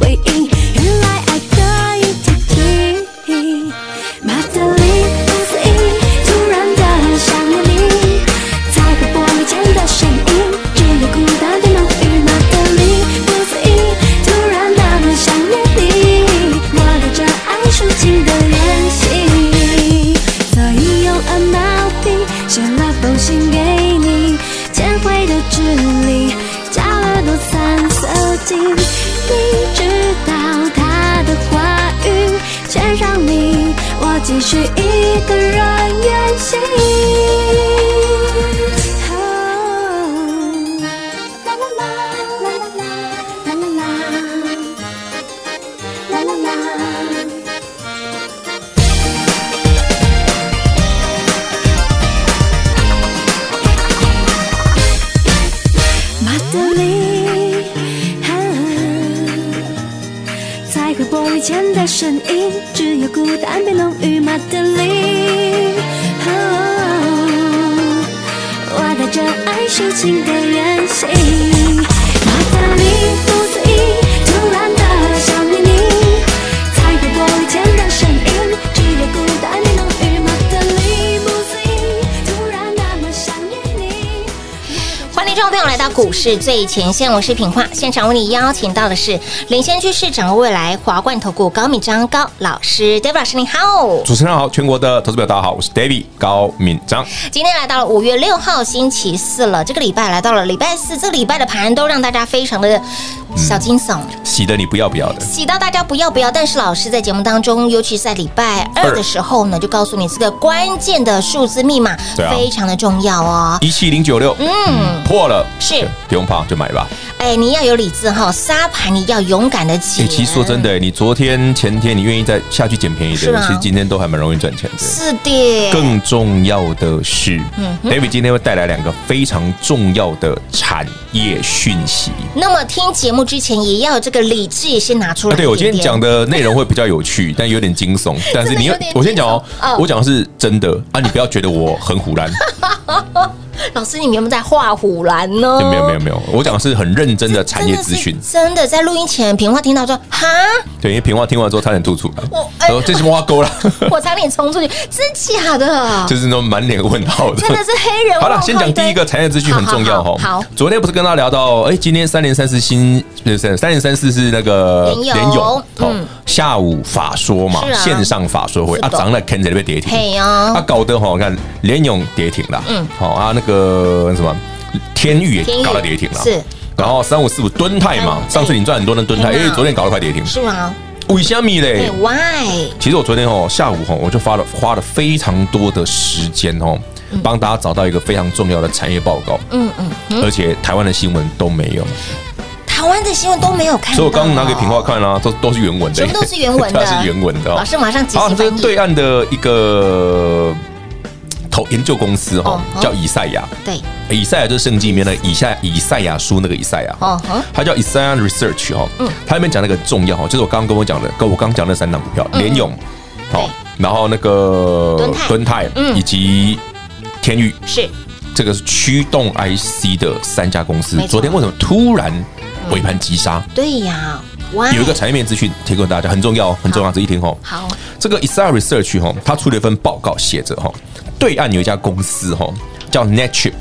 回应马德里，彩绘玻璃前的身影，只有孤单变浓郁。马德里，我带着爱抒情的远行，马德里。股市最前线，我是品化，现场为你邀请到的是领先趋势、掌握未来华冠投顾高敏章高老师，David 老师你好，主持人好，全国的投资表大家好，我是 David 高敏章。今天来到了五月六号星期四了，这个礼拜来到了礼拜四，这个礼拜的盘都让大家非常的小惊悚，嗯、洗的你不要不要的，洗到大家不要不要。但是老师在节目当中，尤其是在礼拜二的时候呢，就告诉你这个关键的数字密码，非常的重要哦，一七零九六，嗯，破了是。不用怕，就买吧。哎，你要有理智哈，沙盘你要勇敢的捡。其实说真的，你昨天、前天你愿意再下去捡便宜的，其实今天都还蛮容易赚钱的。是的。更重要的是，David 今天会带来两个非常重要的产业讯息。那么听节目之前，也要有这个理智也先拿出来。对，我今天讲的内容会比较有趣，但有点惊悚。但是你，我先讲哦，我讲的是真的啊，你不要觉得我很唬烂。老师，你们有没有在画虎兰呢？没有没有没有，我讲的是很认真的产业资讯。真的，在录音前，平花听到说哈，对，因为平花听完之后差点吐出来。我哎，这是挖沟了，我差点冲出去，真假的？就是那种满脸问号的，真的是黑人。好了，先讲第一个产业资讯很重要哈。好，昨天不是跟大家聊到，哎，今天三零三四新，三三零三四是那个联咏，嗯，下午法说嘛，线上法说会啊，涨了，看在那边跌停，嘿啊，搞得哈，我看联勇跌停了，嗯，好啊，那个。呃，什么天域也搞到跌停了，是。然后三五四五敦泰嘛，上次你赚很多的敦泰，因为昨天搞了块跌停，是吗？为什么嘞？Why？其实我昨天哦下午哦，我就发了花了非常多的时间哦，帮大家找到一个非常重要的产业报告。嗯嗯，而且台湾的新闻都没有。台湾的新闻都没有看，所以我刚刚拿给平话看啦，都都是原文的，全部都是原文的，是原文的。老师马上即时翻译。这是对岸的一个投研究公司哈，叫以赛亚。对，以赛亚就是圣经里面的以赛以赛亚书那个以赛亚。哦，它叫 Isaiah Research 哈。嗯，它里面讲那个重要哈，就是我刚刚跟我讲的，跟我刚刚讲那三档股票，联咏，好，然后那个敦泰，嗯，以及天宇，是这个是驱动 IC 的三家公司。昨天为什么突然？尾盘急杀，对呀，有一个产业面资讯提供大家，很重要，很重要，仔细听吼。好，这个 Isaiah Research 哈，他出了一份报告，写着哈，对岸有一家公司哈，叫 NetChip。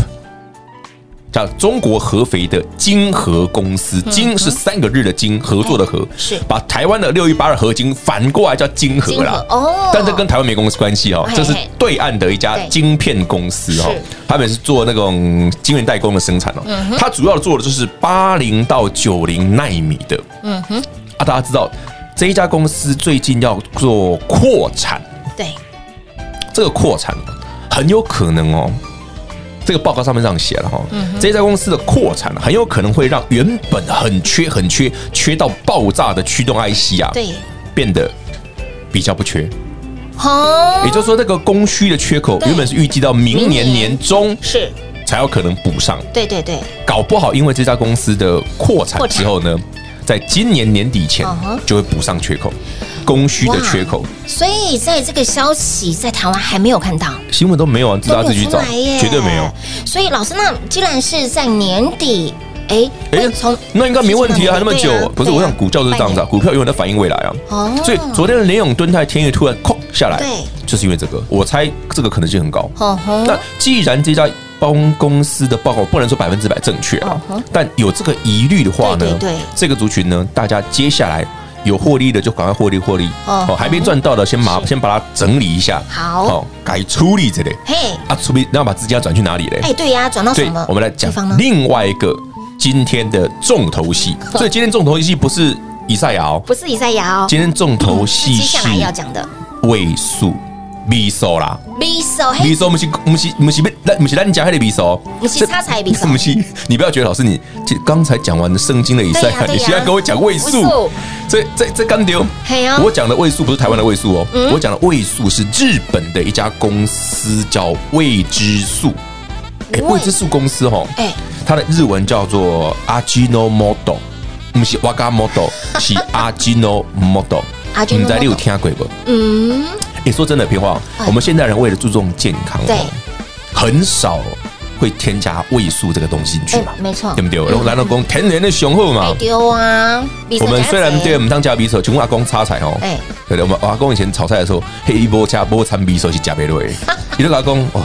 叫中国合肥的晶合公司，晶是三个日的晶，合作的合，是。把台湾的六一八二合金反过来叫晶合啦。哦，但这跟台湾没公司关系哦，这是对岸的一家晶片公司哦，他们是做那种晶圆代工的生产哦，它主要做的就是八零到九零纳米的。嗯哼，啊，大家知道这一家公司最近要做扩产，对，这个扩产很有可能哦。这个报告上面这样写了哈，这家公司的扩产很有可能会让原本很缺、很缺、缺到爆炸的驱动 IC 啊，对，变得比较不缺。也就是说，这个供需的缺口原本是预计到明年年中是。才有可能补上。对对对，搞不好因为这家公司的扩产之后呢，在今年年底前就会补上缺口。供需的缺口，所以在这个消息在台湾还没有看到，新闻都没有啊，自己去找，绝对没有。所以老师，那既然是在年底，哎哎，从那应该没问题啊，还那么久，不是？我想股价就是这样子，股票永远在反映未来啊。哦，所以昨天的联永、敦泰、天宇突然哐下来，对，就是因为这个。我猜这个可能性很高。那既然这家帮公司的报告不能说百分之百正确啊，但有这个疑虑的话呢，对，这个族群呢，大家接下来。有获利的就赶快获利获利。哦，还没赚到的先把先把它整理一下，好。哦，改处理这里。嘿。啊，处理然后把资金要转去哪里嘞？哎，对呀，转到什么？我们来讲另外一个今天的重头戏，所以今天重头戏不是以赛亚，不是以赛亚哦，今天重头戏是接下来要讲的。位数。米索啦，米索，米索，不是不是不是不，不是咱家那个米索，不是差财米索，不是，你不要觉得老师你刚才讲完的圣经的以赛亚，你现在跟我讲位数，这这这刚丢，我讲的位数不是台湾的位数哦，我讲的位数是日本的一家公司叫味之素，哎，未。知数公司哈，哎，它的日文叫做阿基诺摩多，不是瓦嘎摩多，是阿基诺摩多，你们在你有听过不？嗯。你说真的，平话，我们现代人为了注重健康，对，很少会添加味素这个东西进去嘛，没错，对不对？然后来老公天然的雄厚嘛，丢啊！我们虽然对我们当加匕首，请问阿公擦菜哦，哎，对的，我们阿公以前炒菜的时候，黑一波加波掺匕首是加别的，你的阿公哇，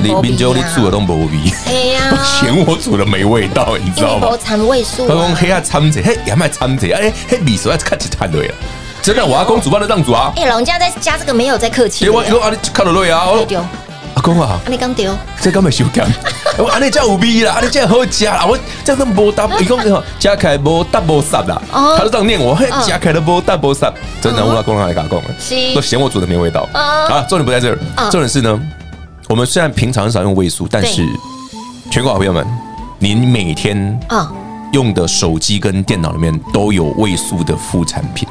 你明州你煮的都没味，哎呀，嫌我煮的没味道，你知道吗？掺味素，阿公黑啊掺着，嘿，也卖掺着，哎，黑匕首还是看起来掺对了。真的，我阿公煮饭都这样煮啊！哎，老人家在加这个没有在客气。我，你说啊，你看到累啊？丢，阿公啊，你刚丢，这刚没修改。我阿你叫五 B 啦，阿你这样好加啦，我这样都无 double，一共加起来无 double 三啦。他就这样念我，嘿，加起来都无 double 三。真的，我阿公来讲，都嫌我煮的没味道。啊，重点不在这儿，重点是呢，我们虽然平常很少用味素，但是全国好朋友们，您每天啊用的手机跟电脑里面都有味素的副产品。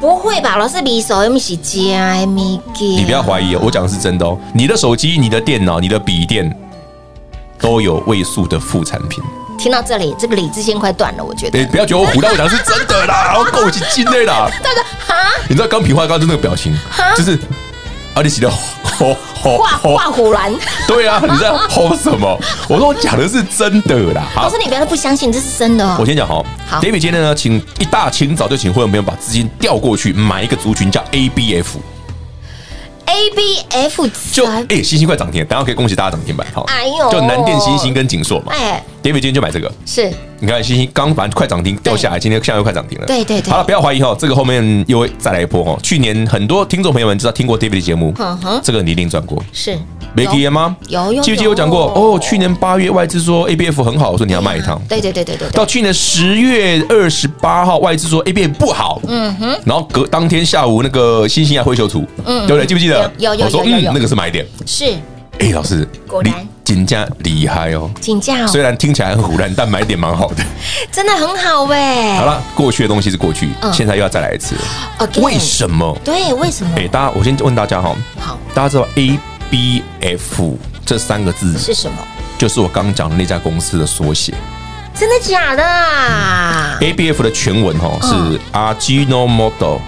不会吧，老师，你手有没是假米给？你不要怀疑哦，我讲的是真的哦。你的手机、你的电脑、你的笔电都有位数的副产品。听到这里，这个理智线快断了，我觉得。你不要觉得我唬到，我讲是真的啦，我够起劲的啦。大哥，哈？你知道刚皮花刚刚那个表情，就是。阿里奇的吼吼画画虎蓝，对啊，你在吼什么？我说我讲的是真的啦。老师，你不要不相信，这是真的。我先讲哈，好，David 今天呢，请一大清早就请会员朋友把资金调过去买一个族群，叫 ABF。A B F 就哎，星星快涨停，等下可以恭喜大家涨停板，好，哎呦，就南电、星星跟锦硕嘛，哎，David 今天就买这个，是，你看星星刚反正快涨停掉下来，今天现在又快涨停了，对对对，好了，不要怀疑哈，这个后面又会再来一波哈。去年很多听众朋友们知道听过 David 的节目，这个你一定赚过，是。没记得吗？有有，记不记得我讲过？哦，去年八月外资说 ABF 很好，我说你要卖一趟。对对对对对。到去年十月二十八号，外资说 ABF 不好。嗯哼。然后隔当天下午那个星星还挥袖图，嗯，对不对？记不记得？有有有。我说嗯，那个是买点。是。哎，老师，果然金价厉害哦，金价哦，虽然听起来很唬烂，但买点蛮好的，真的很好喂。好了，过去的东西是过去，现在又要再来一次。为什么？对，为什么？哎，大家，我先问大家哈，好，大家知道 ABF 这三个字是什么？就是我刚刚讲的那家公司的缩写。真的假的啊？ABF 的全文哈是 Ajinomoto。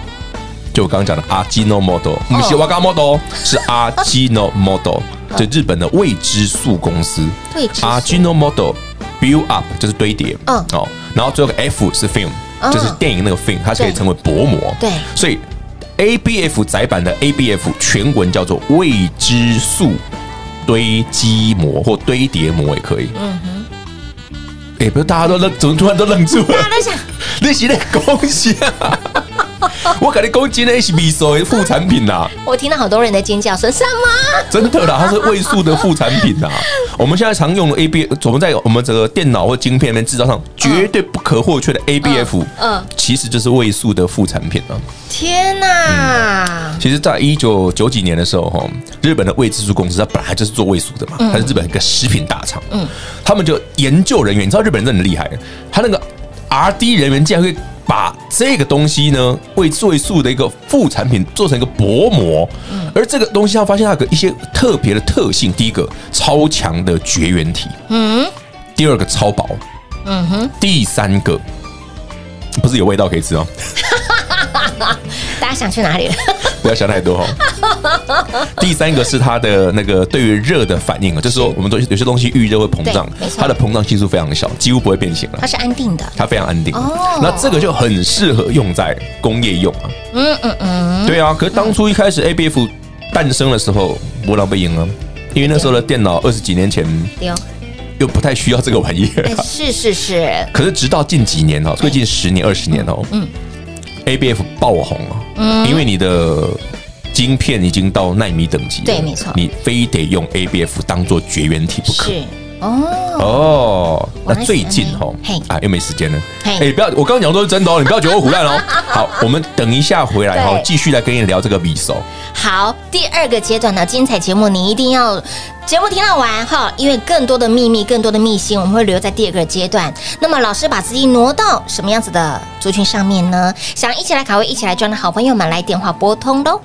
就我刚刚讲的 Ajinomoto，不是 Wagamoto，是 Ajinomoto，就日本的未知数公司。Ajinomoto build up 就是堆叠，嗯哦，然后最后个 F 是 film，就是电影那个 film，它是可以称为薄膜。对，所以 ABF 窄版的 ABF 全文叫做未知数堆积膜或堆叠膜也可以。嗯哼，哎，不是大家都愣，怎么突然都愣住了？大家都想，那些那恭喜啊！我给你攻击的是味素的副产品呐、啊！我听到好多人在尖叫，说什么？真的啦，它是味素的副产品呐、啊！我们现在常用的 A B，我们在我们这个电脑或晶片里面制造上绝对不可或缺的 A B F，嗯，其实就是味素的副产品啊！天哪！其实，在一九九几年的时候，哈，日本的味之素公司它本来就是做味素的嘛，它是日本一个食品大厂，嗯，他们就研究人员，你知道日本人真的很厉害，他那个 R D 人员竟然会。把这个东西呢，为味素的一个副产品做成一个薄膜，而这个东西，他发现它有一些特别的特性。第一个，超强的绝缘体，嗯，第二个超薄，嗯哼，第三个不是有味道可以吃哦。大家想去哪里了？不要想太多哦。第三个是它的那个对于热的反应啊，就是说我们都有些东西遇热会膨胀，它的膨胀系数非常小，几乎不会变形了。它是安定的，它非常安定。哦，那这个就很适合用在工业用啊。嗯嗯嗯，对啊。可是当初一开始 ABF 诞生的时候，波浪被赢了，因为那时候的电脑二十几年前又不太需要这个玩意儿。是是是。可是直到近几年哦，最近十年二十年哦，嗯。ABF 爆红了，嗯，因为你的晶片已经到纳米等级了，对，没错，你非得用 ABF 当做绝缘体不可。是哦哦，那最近哈，啊，又没时间了，哎，不要，我刚刚讲的都是真的哦，你不要觉得我胡乱哦。好，我们等一下回来哈，继续来跟你聊这个匕首。好，第二个阶段的精彩节目，你一定要节目听到完哈，因为更多的秘密、更多的秘辛，我们会留在第二个阶段。那么，老师把资金挪到什么样子的族群上面呢？想一起来卡位、一起来赚的好朋友们，来电话拨通喽。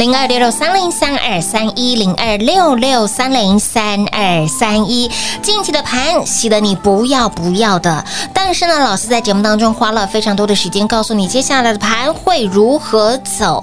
零二六六三零三二三一零二六六三零三二三一，近期的盘洗得你不要不要的，但是呢，老师在节目当中花了非常多的时间，告诉你接下来的盘会如何走。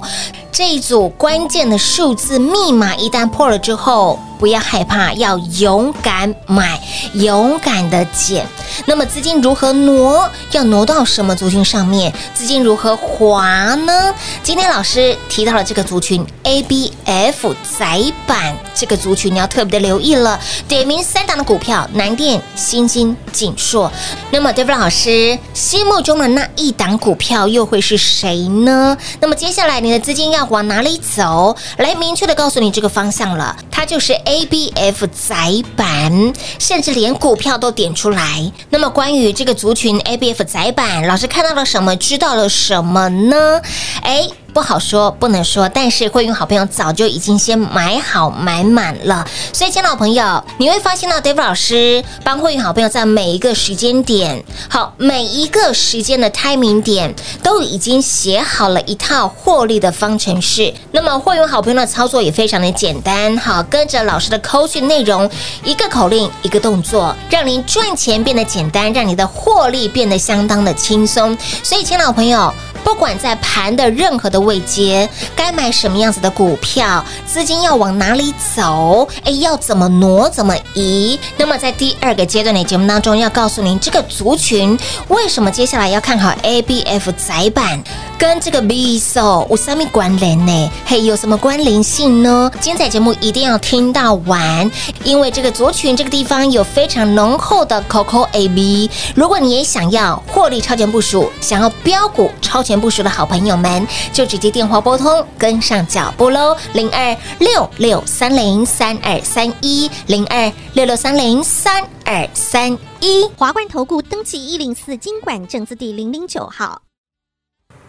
这一组关键的数字密码一旦破了之后，不要害怕，要勇敢买，勇敢的减。那么资金如何挪？要挪到什么族群上面？资金如何滑呢？今天老师提到了这个族群 ABF 载板这个族群，你要特别的留意了。点名三档的股票：南电、新金、景硕。那么 David 老师心目中的那一档股票又会是谁呢？那么接下来你的资金要往哪里走？来明确的告诉你这个方向了，它就是 ABF 窄板，甚至连股票都点出来。那么关于这个族群 ABF 窄板，老师看到了什么？知道了什么呢？哎。不好说，不能说，但是会员好朋友早就已经先买好买满了，所以，亲爱的朋友，你会发现到 David 老师帮会员好朋友在每一个时间点，好，每一个时间的 timing 点都已经写好了一套获利的方程式。那么，会员好朋友的操作也非常的简单，好，跟着老师的扣讯内容，一个口令，一个动作，让您赚钱变得简单，让你的获利变得相当的轻松。所以，亲爱的朋友。不管在盘的任何的位阶，该买什么样子的股票，资金要往哪里走？哎，要怎么挪，怎么移？那么在第二个阶段的节目当中，要告诉您这个族群为什么接下来要看好 ABF 窄板，跟这个 B S O 有什么关联呢？嘿，有什么关联性呢？精彩节目一定要听到完，因为这个族群这个地方有非常浓厚的 Coco AB。如果你也想要获利超前部署，想要标股超前。部署的好朋友们，就直接电话拨通，跟上脚步喽！零二六六三零三二三一，零二六六三零三二三一。华冠投顾登记一零四经管证字第零零九号。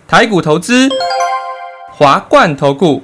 台股投资，华冠投顾。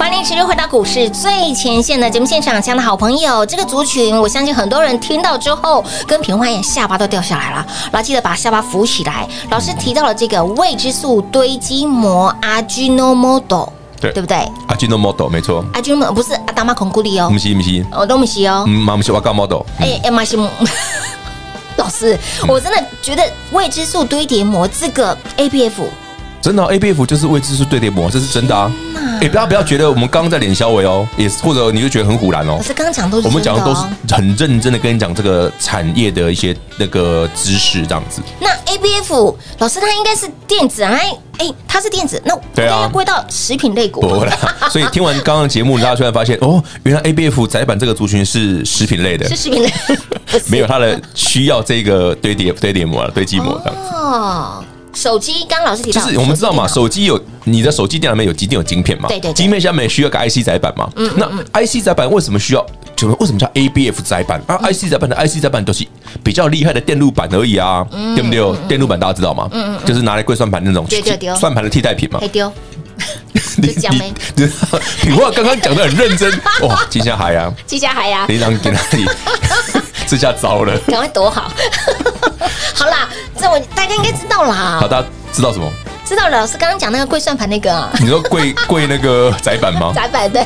欢迎持续回到股市最前线的节目现场，亲爱的好朋友，这个族群，我相信很多人听到之后，跟平花眼，下巴都掉下来了。来，记得把下巴扶起来。老师提到了这个未知数堆积膜，Ajinomoto，对对不对？Arginomodel 没错，Ajinomoto 不是阿达玛孔古里哦，不是不是，我都不是哦，嗯，不是瓦嘎 model，哎哎，马西姆，老师，我真的觉得未知数堆叠膜这个 ABF。真的，A B F 就是未知数堆叠膜，这是真的啊！哎，不要不要觉得我们刚刚在脸小伟哦，也或者你就觉得很唬烂哦。可是刚刚讲都是我们讲的都是很认真的跟你讲这个产业的一些那个知识这样子。那 A B F 老师他应该是电子啊？哎，他是电子，那对啊，归到食品类股。不啦，所以听完刚刚的节目，大家突然发现哦，原来 A B F 窄板这个族群是食品类的，是食品类，没有它的需要这个堆叠堆叠膜堆积膜这样子哦。手机刚刚老师提到，就是我们知道嘛，手机有你的手机电脑里面有机电有晶片嘛，对对，晶片下面需要个 IC 载板嘛，嗯，那 IC 载板为什么需要？就为什么叫 ABF 载板啊？IC 载板的 IC 载板都是比较厉害的电路板而已啊，对不对？电路板大家知道吗？嗯嗯，就是拿来柜算盘那种，算盘的替代品嘛。你讲没？品话刚刚讲的很认真哇，金虾海呀，金虾海呀，你让给哪里？这下糟了，赶快躲好。好啦，这我大家应该知道啦。好，大家知道什么？知道了，老师刚刚讲那个跪算盘那个啊。你说跪跪那个窄板吗？窄板对。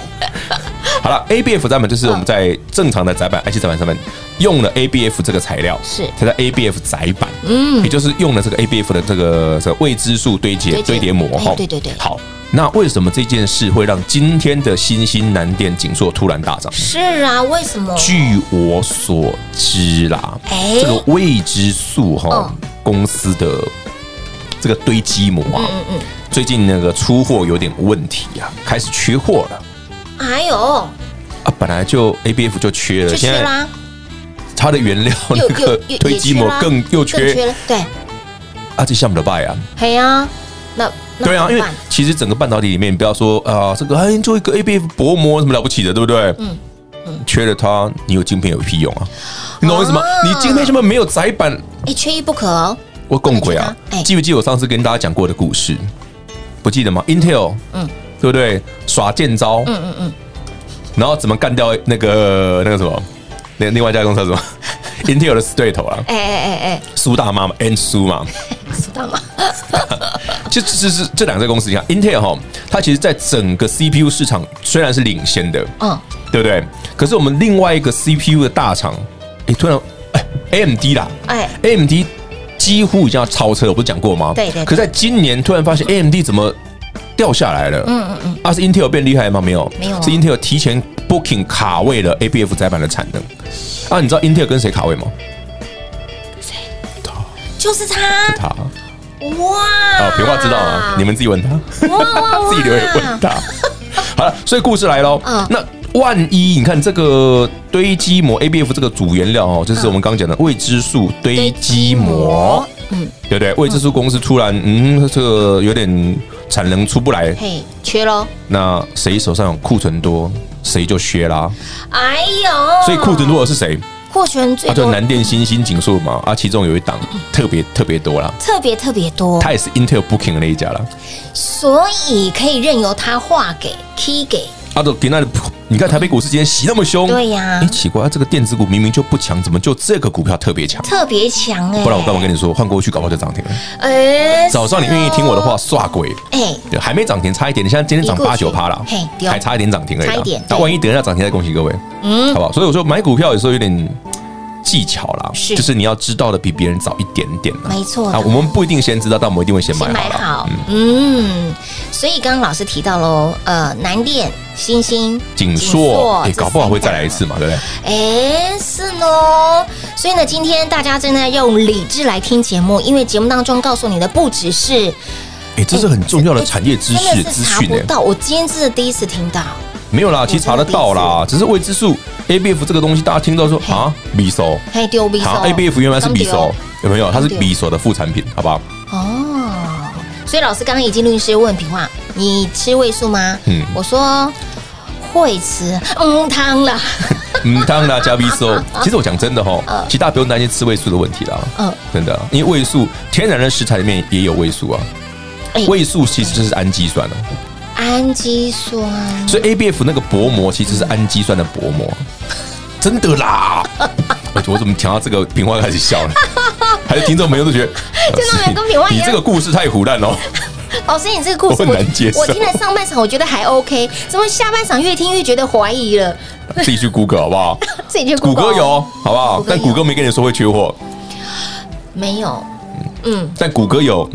好了，ABF 载板就是我们在正常的窄板 IC 窄板上面用了 ABF 这个材料，是它叫 ABF 窄板，嗯，也就是用了这个 ABF 的这个这个未知数堆叠堆叠膜哈。对对对。好。那为什么这件事会让今天的新兴南电景硕突然大涨？是啊，为什么？据我所知啦，哎，这个未知数哈公司的这个堆积膜啊，嗯嗯，最近那个出货有点问题啊，开始缺货了。哎呦，啊，本来就 ABF 就缺了，现在它的原料那个堆积膜更又缺了，对。啊，这项目的败啊，嘿啊，那。对啊，因为其实整个半导体里面，你不要说啊，这个哎做一个 ABF 薄膜什么了不起的，对不对？嗯嗯，缺了它，你有晶片有屁用啊？你懂我意思吗？你晶片什么没有载板，一，缺一不可哦。我共鬼啊！记不记得我上次跟大家讲过的故事？不记得吗？Intel，嗯，对不对？耍剑招，嗯嗯嗯，然后怎么干掉那个那个什么？那另外一家公司什么？Intel 的死对头啊！哎哎哎哎，苏大妈嘛，N 苏嘛，苏大妈。就这是这两个公司，你看 Intel 哈，它其实在整个 CPU 市场虽然是领先的，嗯，对不对？可是我们另外一个 CPU 的大厂，哎，突然哎，AMD 啦，哎，AMD 几乎已经要超车，我不是讲过吗？对对。可在今年突然发现 AMD 怎么掉下来了？嗯嗯嗯。啊，是 Intel 变厉害吗？没有，没有，是 Intel 提前 Booking 卡位了 ABF 载板的产能。啊，你知道 Intel 跟谁卡位吗？谁？他，就是他，是他。哇！哦，平话知道啊，你们自己问他，哇自己留言问他。好了，所以故事来喽。嗯，那万一你看这个堆积膜 ABF 这个主原料哦，就是我们刚刚讲的未知数堆积膜，嗯，对不对？未知数公司突然嗯，这个有点产能出不来，嘿，缺喽。那谁手上有库存多，谁就削啦。哎呦，所以库存多的是谁？获权最多，就南电、新兴、景硕嘛，啊，其中有一档特别特别多啦，特别特别多，它也是 Intel Booking 的那一家啦，所以可以任由他划给 key 给。啊，都给那，你看台北股市今天洗那么凶，对呀，哎，奇怪，这个电子股明明就不强，怎么就这个股票特别强？特别强哎！不然我干嘛跟你说，换过去搞不好就涨停了？哎，早上你愿意听我的话，刷鬼哎，还没涨停，差一点，你现在今天涨八九趴了，嘿，还差一点涨停而已，差一点。那万一等一下涨停，再恭喜各位，嗯，好不好？所以我说买股票有时候有点。技巧啦，是就是你要知道的比别人早一点点啦。没错啊，我们不一定先知道，但我们一定会先买先买好嗯，所以刚刚老师提到喽，呃，南电、新兴、景硕，搞不好会再来一次嘛，对不对？哎，是呢。所以呢，今天大家正在用理智来听节目，因为节目当中告诉你的不只是哎，这是很重要的产业知识资讯呢。查不到。我今天真的第一次听到，没有啦，其实查得到啦，只是未知数 ABF 这个东西，大家听到说啊，米手，嘿，丢比好，ABF 原来是米手，有没有？它是对米手的副产品，好不好？哦。所以老师刚刚已经律师问平话，你吃味素吗？嗯我说会吃，嗯，汤了，嗯，汤啦加 V 素。其实我讲真的哈，其实大家不用担心吃味素的问题啦。嗯真的，因为味素天然的食材里面也有味素啊。哎味素其实就是氨基酸哦，氨基酸，所以 ABF 那个薄膜其实是氨基酸的薄膜，真的啦。我 我怎么听到这个平花开始笑了？还是听众朋友都觉得，听众朋友跟平花一样 你这个故事太胡乱哦。老师，你这个故事我很难接受我听了上半场我觉得还 OK，怎么下半场越听越觉得怀疑了？自己去 Google 好不好？自己去谷 Google 歌有好不好谷？歌有但谷歌没跟你说会缺货，没有？嗯，但谷歌有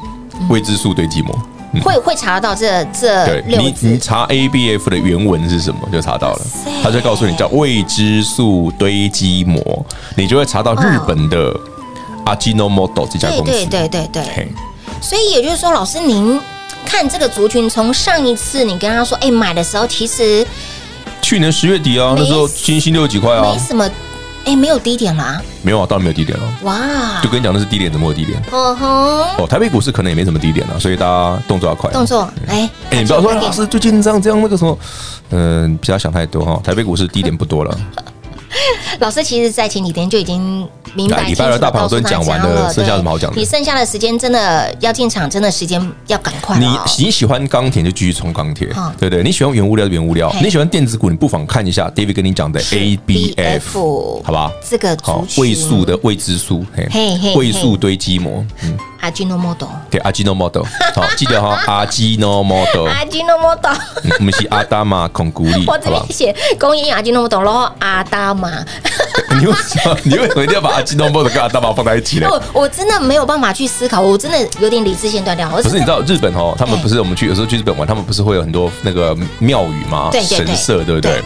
未知数堆积膜。会会查到这这对你，你字查 ABF 的原文是什么，就查到了塞。他就告诉你叫未知数堆积膜，你就会查到日本的 Ajinomoto 这家对公司。对对对对，对，所以也就是说，老师您看这个族群，从上一次你跟他说，哎，买的时候其实去年十月底啊，那时候新兴六十几块啊没，什么，哎，没有低点啦，没有啊，当然没有低点了。哇，就跟你讲，那是低点，怎么会有低点？哦吼，哦，台北股市可能也没什么低点了，所以大家动作要快。动作，哎，哎，你不要说老师最近这样这样那个什么，嗯，不要想太多哈。台北股市低点不多了。老师其实，在前几天就已经明白哎礼拜二大盘我都讲完了了，剩下有什么好讲的？你剩下的时间真的要进场，真的时间要赶快你哦。你喜欢钢铁就继续冲钢铁好，对不对？你喜欢原物料就原物料，你喜欢电子股，你不妨看一下 David 跟你讲的 ABF，好吧？这个好位数的未知数，嘿。嘿嘿位数堆积膜，嗯，阿基诺 model，对，阿基诺 model，好，记得哈，Ajinomoto，阿基诺 model，我们是阿达玛孔古力，我好吧？这边写公益阿基诺莫多，然后阿达玛，你为什么你为什么一定要把 Ajinomoto 跟阿达玛放在一起呢？我我真的没有办法去思考，我真的有点理智线断掉。可可是你知道日本哦，他们不是我们去有时候去日本玩，他们不是会有很多那个庙宇吗？神社对不对对？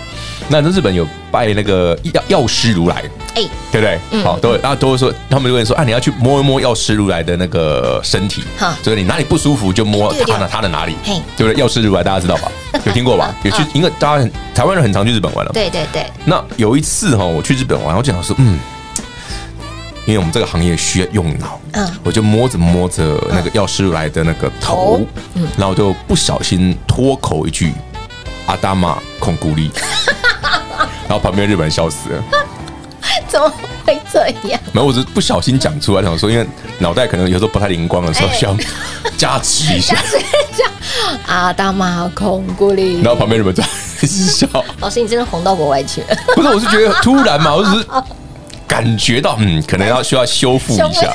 那日本有拜那个药药师如来，哎，对不对？嗯。好，都会，然后都会说，他们就会说啊，你要去摸一摸药师如来的那个身体哈，所以你哪里不舒服就摸他的他的哪里嘿，对不对？药师如来大家知道吧？有听过吧？有去嗯，因为大家很台湾人很常去日本玩了。对对对，那有一次哈，我去日本玩，我就想说，嗯，因为我们这个行业需要用脑，嗯。我就摸着摸着那个药师如来的那个头头，嗯。然后就不小心脱口一句“阿达玛孔古力”，然后旁边日本人笑死了。怎么会这样？没有，我只是不小心讲出来，想说，因为脑袋可能有时候不太灵光的时候，哎需要加持一下。阿达玛孔古力然，后旁边日本人在笑，老师你真的红到国外去了。不是，我是觉得突然嘛，我只是 感觉到，嗯，可能要需要修复一下，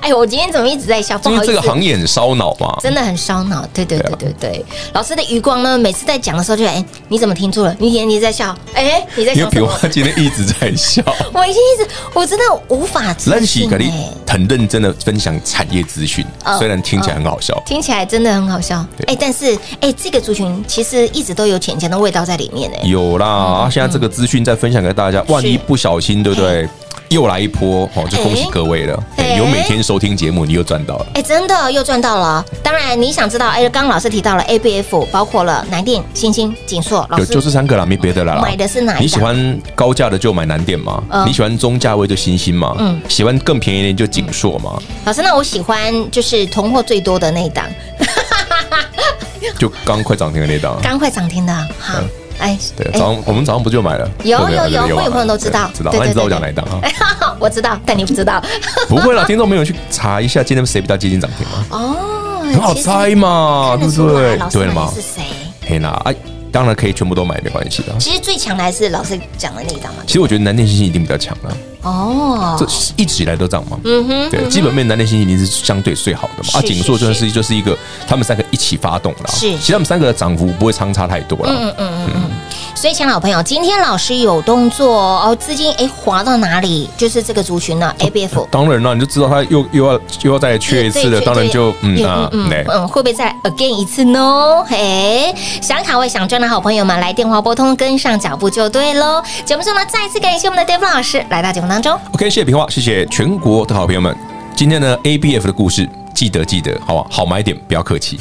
哎，我今天怎么一直在笑？不因为好意思，这个行业很烧脑嘛。真的很烧脑。对对对对啊对对，老师的余光呢，每次在讲的时候就哎，你怎么听错了？你眼你在笑？哎，你在 因为平笑什么？花今天一直在笑，我已经一直，我真的无法置兰喜肯定信哎。很认真的分享产业资讯嗯，虽然听起来很好笑。听起来真的很好笑，哎，但是哎，这个族群其实一直都有浅浅的味道在里面哎。有啦，啊现在这个资讯再分享给大家，万一不小心，对不对？又来一波哦，就恭喜各位了。有每天收听节目，你又赚到了。哎，真的又赚到了。当然，你想知道，哎，刚刚老师提到了 ABF，包括了南电、新星、景硕，师就这三个啦，没别的啦啦。买的是哪你喜欢高价的就买南电嘛嗯，你喜欢中价位就新星嘛，嗯喜欢更便宜一点就景硕嘛，老师，那我喜欢就是囤货最多的那一档，就刚快涨停的那档啊。刚快涨停的。好，哎，对，哎早上我们早上不就买了？有有有对会有朋友都知道知道。那你知道我讲哪一档啊？哎，我知道，但你不知道。不会啦，听众朋友去查一下，今天谁比较接近涨停吗？哦，很好猜嘛，对不对对了嘛是？谁？嘿啦，哎，当然可以全部都买，没关系的。其实最强的还是老师讲的那一档嘛。其实我觉得南电信息一定比较强了，哦，这一直以来都涨嘛。嗯哼，对，基本面南电新兴一定是相对最好的嘛。啊，是景硕就是就是一个他们三个一起发动的啊。是其实他们三个的涨幅不会相差太多了。嗯嗯嗯嗯。所以，亲爱的好朋友，今天老师有动作哦，资金哎滑到哪里？就是这个族群呢，ABF。当然了，你就知道他又又要又要再缺一次了，当然就嗯啊嗯嗯，会不会再 again 一次呢？嘿，想卡位想赚的好朋友们，来电话拨通，跟上脚步就对喽。节目中呢，再次感谢我们的 David 老师来到节目当中。OK，谢谢平话，谢谢全国的好朋友们。今天呢，ABF 的故事记得记得，好不好？好买点，不要客气。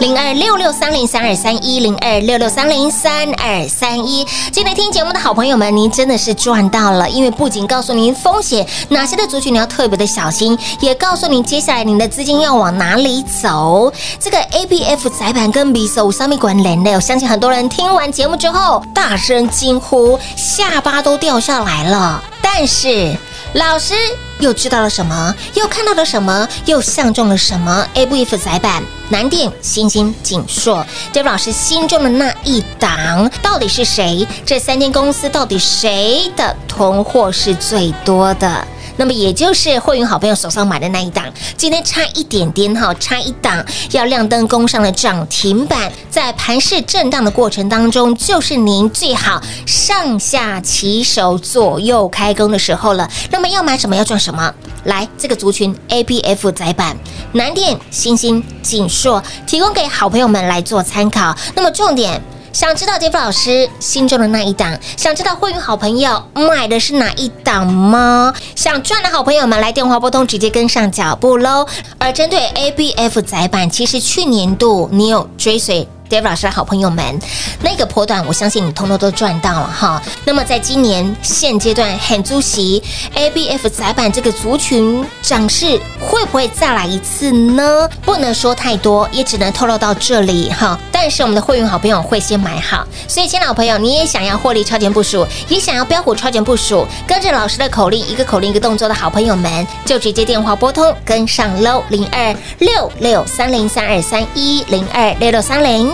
零二六六三零三二三一零二六六三零三二三一，今天听节目的好朋友们，您真的是赚到了，因为不仅告诉您风险哪些的族群你要特别的小心，也告诉您接下来您的资金要往哪里走。这个 ABF 载板跟 MISO 上面关联的，我相信很多人听完节目之后大声惊呼，下巴都掉下来了。但是老师又知道了什么？又看到了什么？又相中了什么？ABF 载板。南电、欣兴、景硕这部老师心中的那一档到底是谁？这三间公司到底谁的囤货是最多的？那么也就是会员好朋友手上买的那一档，今天差一点点哈，差一档要亮灯攻上了涨停板，在盘势震荡的过程当中，就是您最好上下起手、左右开工的时候了。那么要买什么，要赚什么？来，这个族群 ABF 载板、南电、欣兴、景硕，提供给好朋友们来做参考。那么重点。想知道杰夫老师心中的那一档？想知道会员好朋友买的是哪一档吗？想赚的好朋友们来电话拨通，直接跟上脚步喽。而针对 ABF 载版，其实去年度你有追随。David 老师的好朋友们，那个波段，我相信你通通都赚到了哈。那么在今年现阶段很足席 ABF 载板这个族群涨势会不会再来一次呢？不能说太多，也只能透露到这里哈。但是我们的会员好朋友会先买好，所以亲老朋友，你也想要获利超前部署，也想要标股超前部署，跟着老师的口令，一个口令一个动作的好朋友们，就直接电话拨通跟上喽，零二六六三零三二三一零二六六三零。